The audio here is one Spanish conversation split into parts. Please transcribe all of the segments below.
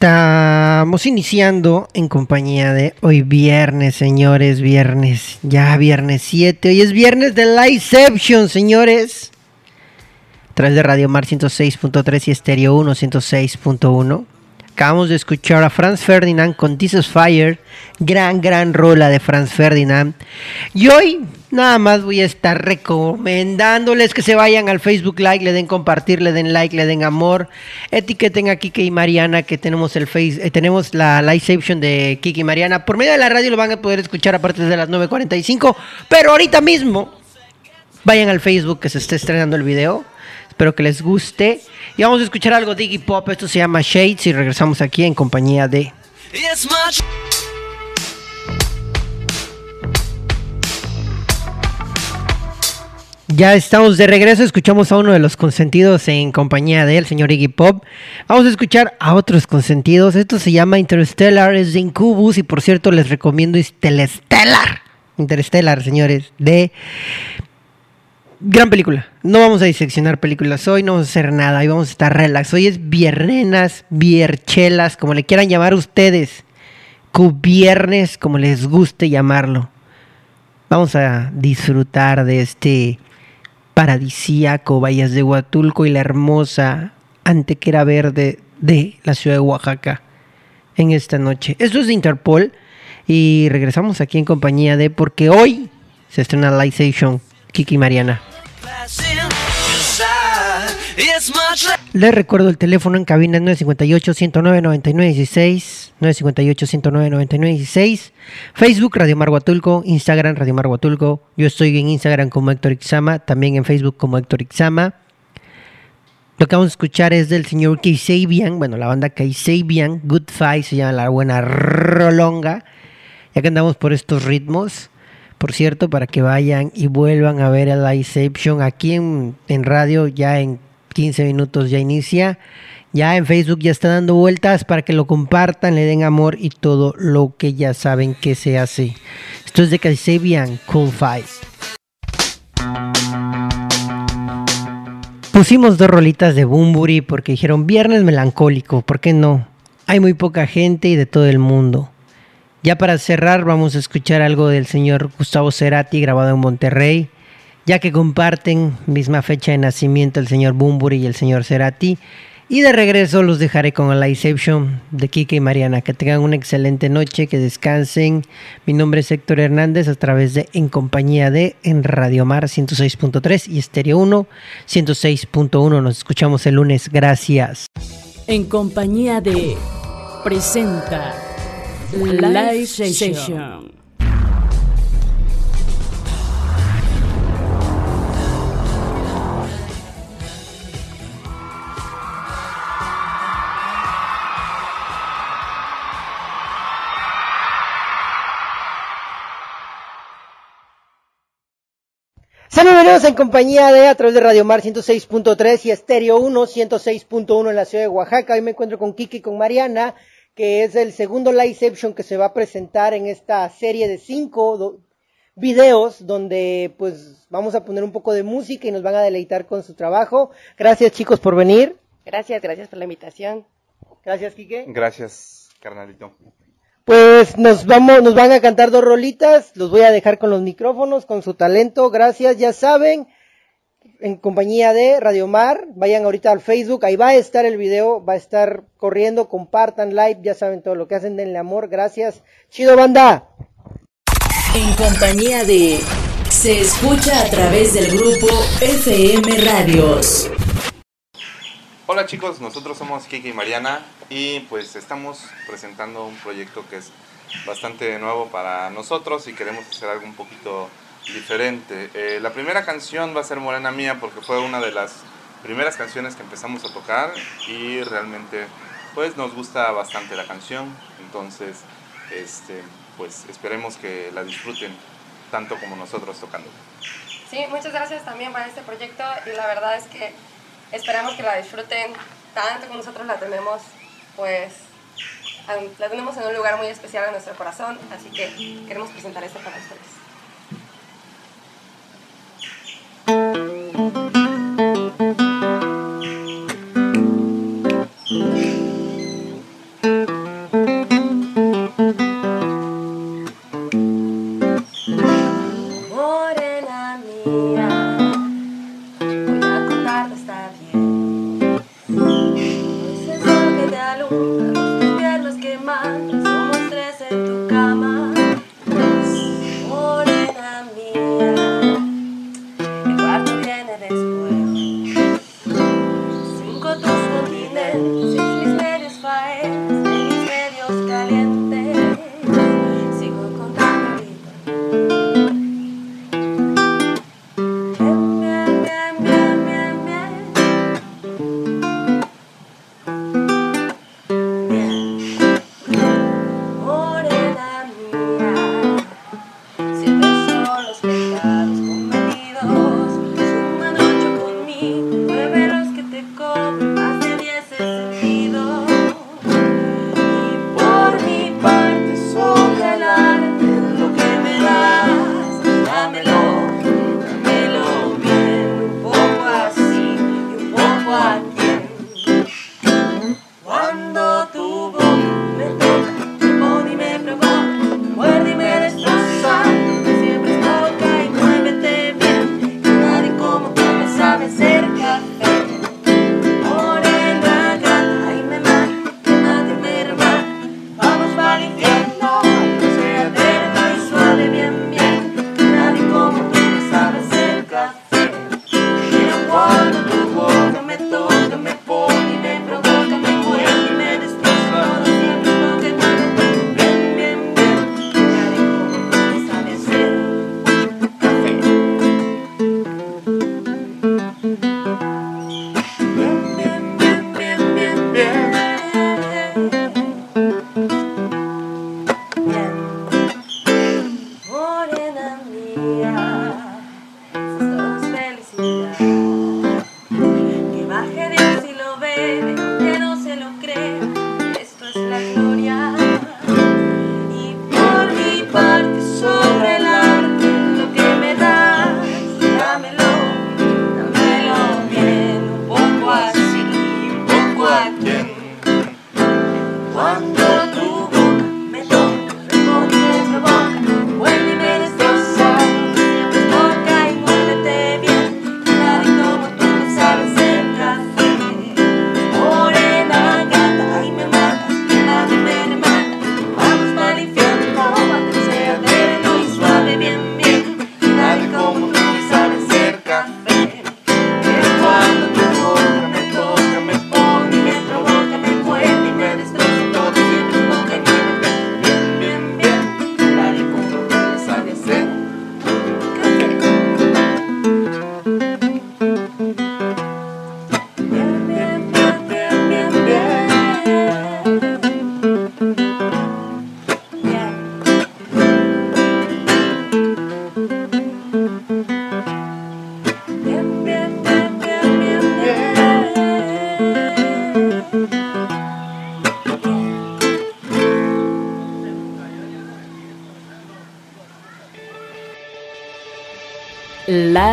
Estamos iniciando en compañía de hoy viernes, señores, viernes, ya viernes 7, hoy es viernes de Liveception, señores. A de Radio Mar 106.3 y Estéreo 1 106.1. Acabamos de escuchar a Franz Ferdinand con This is Fire, gran, gran rola de Franz Ferdinand. Y hoy nada más voy a estar recomendándoles que se vayan al Facebook Like, le den compartir, le den like, le den amor. Etiqueten a Kike y Mariana que tenemos el face, eh, tenemos la liveception de Kike y Mariana. Por medio de la radio lo van a poder escuchar a partir de las 9.45. Pero ahorita mismo vayan al Facebook que se está estrenando el video. Espero que les guste. Y vamos a escuchar algo de Iggy Pop. Esto se llama Shades y regresamos aquí en compañía de... Ya estamos de regreso, escuchamos a uno de los consentidos en compañía de él, señor Iggy Pop. Vamos a escuchar a otros consentidos. Esto se llama Interstellar, es de Incubus y por cierto les recomiendo Interstellar. Interstellar, señores, de gran película. No vamos a diseccionar películas hoy, no vamos a hacer nada, hoy vamos a estar relax. Hoy es viernenas, vierchelas, como le quieran llamar ustedes. Cubiernes, como les guste llamarlo. Vamos a disfrutar de este paradisíaco Valles de Huatulco y la hermosa Antequera Verde de la ciudad de Oaxaca en esta noche. Esto es de Interpol y regresamos aquí en compañía de porque hoy se estrena Lightstation Kiki Mariana. Les recuerdo el teléfono en cabina 958-109-9916, 958-109-9916, Facebook Radio Mar Huatulco, Instagram Radio Mar Huatulco, yo estoy en Instagram como Héctor Ixama, también en Facebook como Héctor Ixama. Lo que vamos a escuchar es del señor Kaisabian, bueno, la banda Kaisabian, Good Fight, se llama La Buena Rolonga, ya que andamos por estos ritmos. Por cierto, para que vayan y vuelvan a ver el Liveception aquí en, en radio, ya en 15 minutos ya inicia. Ya en Facebook ya está dando vueltas para que lo compartan, le den amor y todo lo que ya saben que se hace. Esto es de Kaisabian, Cool Fight. Pusimos dos rolitas de Bumburi porque dijeron viernes melancólico, ¿por qué no? Hay muy poca gente y de todo el mundo. Ya para cerrar vamos a escuchar algo del señor Gustavo Cerati grabado en Monterrey, ya que comparten misma fecha de nacimiento el señor Bumburi y el señor Cerati. Y de regreso los dejaré con el Liveception de Kike y Mariana. Que tengan una excelente noche, que descansen. Mi nombre es Héctor Hernández a través de En Compañía de en Radio Mar 106.3 y Estéreo 1 106.1. Nos escuchamos el lunes. Gracias. En compañía de... Presenta... Live Session. Bienvenidos en compañía de a través de Radio Mar 106.3 y Estéreo 1 106.1 en la ciudad de Oaxaca. Hoy me encuentro con Kiki y con Mariana, que es el segundo Liveception que se va a presentar en esta serie de cinco do- videos donde pues vamos a poner un poco de música y nos van a deleitar con su trabajo. Gracias chicos por venir. Gracias, gracias por la invitación. Gracias Kike. Gracias, carnalito. Pues nos vamos, nos van a cantar dos rolitas, los voy a dejar con los micrófonos, con su talento, gracias, ya saben, en compañía de Radio Mar, vayan ahorita al Facebook, ahí va a estar el video, va a estar corriendo, compartan, like, ya saben todo lo que hacen, denle amor, gracias, chido banda. En compañía de Se escucha a través del grupo FM Radios. Hola chicos, nosotros somos Kiki y Mariana y pues estamos presentando un proyecto que es bastante nuevo para nosotros y queremos hacer algo un poquito diferente. Eh, la primera canción va a ser Morena Mía porque fue una de las primeras canciones que empezamos a tocar y realmente pues nos gusta bastante la canción, entonces este, pues esperemos que la disfruten tanto como nosotros tocando. Sí, muchas gracias también para este proyecto y la verdad es que esperamos que la disfruten tanto como nosotros la tenemos, pues la tenemos en un lugar muy especial en nuestro corazón, así que queremos presentar esto para ustedes.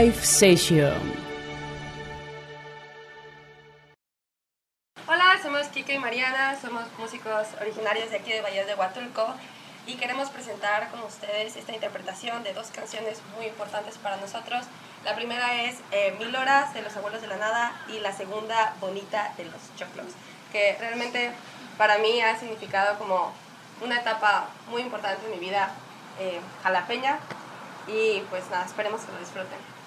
Live Session. Hola, somos Kike y Mariana, somos músicos originarios de aquí de Valles de Huatulco y queremos presentar con ustedes esta interpretación de dos canciones muy importantes para nosotros. La primera es eh, Mil Horas de los Abuelos de la Nada y la segunda Bonita de los Choclos, que realmente para mí ha significado como una etapa muy importante en mi vida eh, jalapeña. Y pues nada, esperemos que lo disfruten.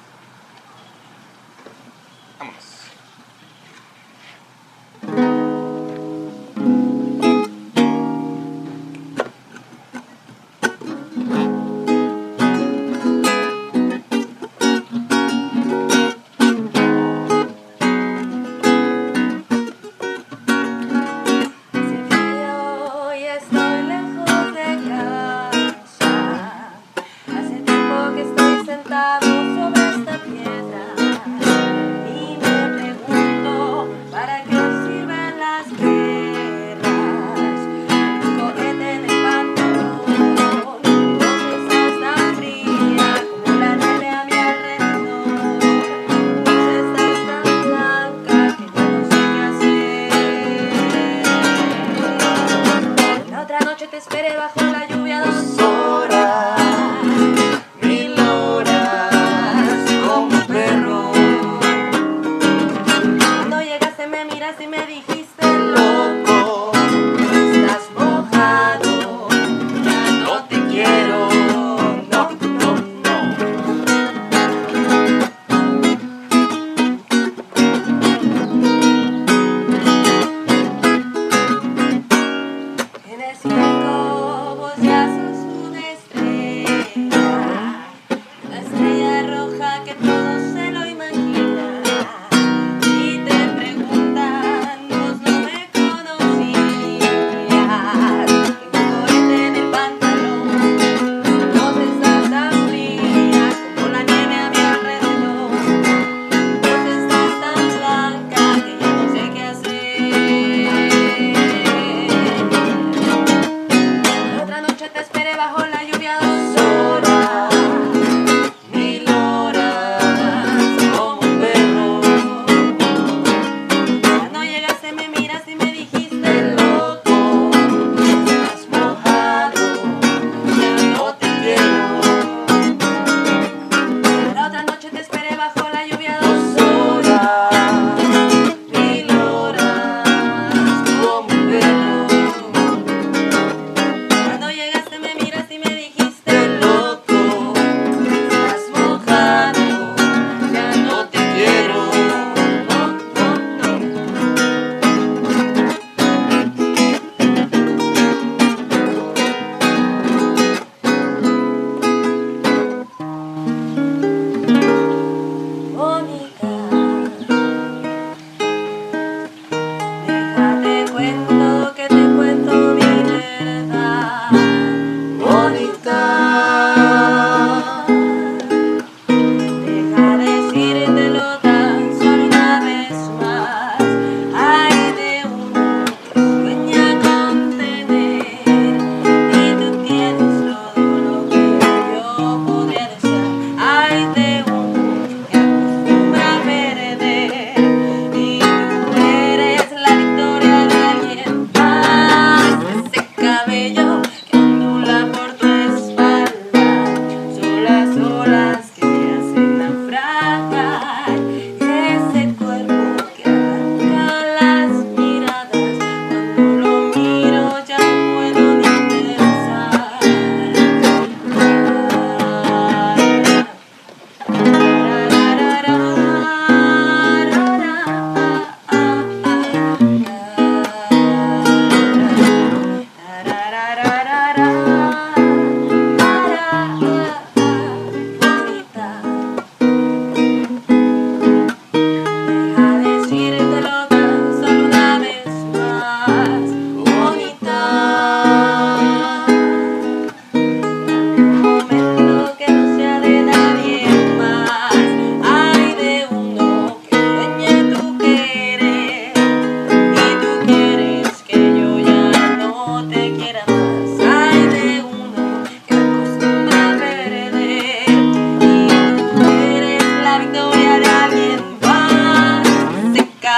Vámonos.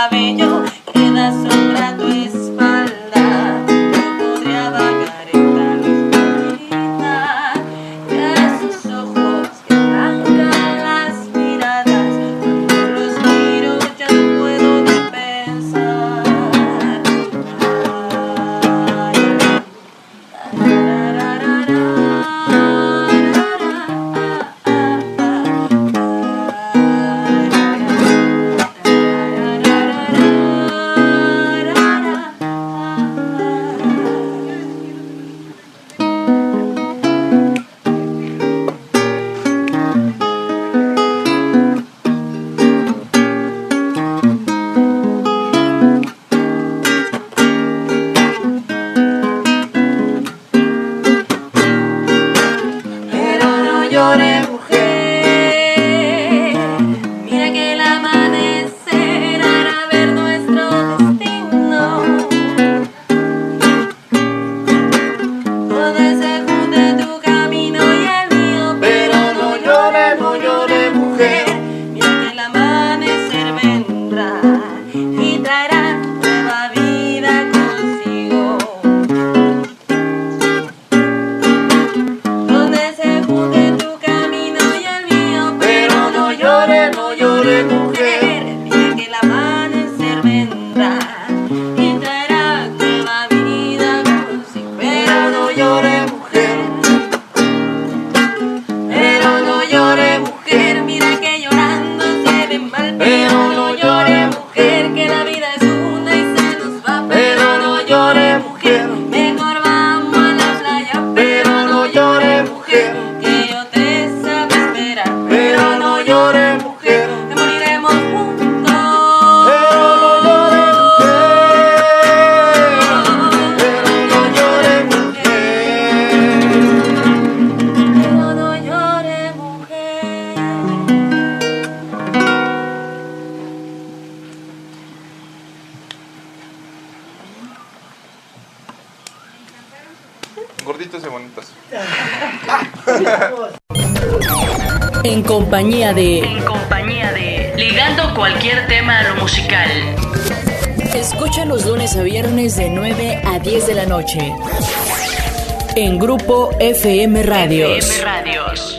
cabello. llorar. compañía de. En compañía de. Ligando cualquier tema a lo musical. Escucha los lunes a viernes de 9 a 10 de la noche. En Grupo FM Radios. FM Radios.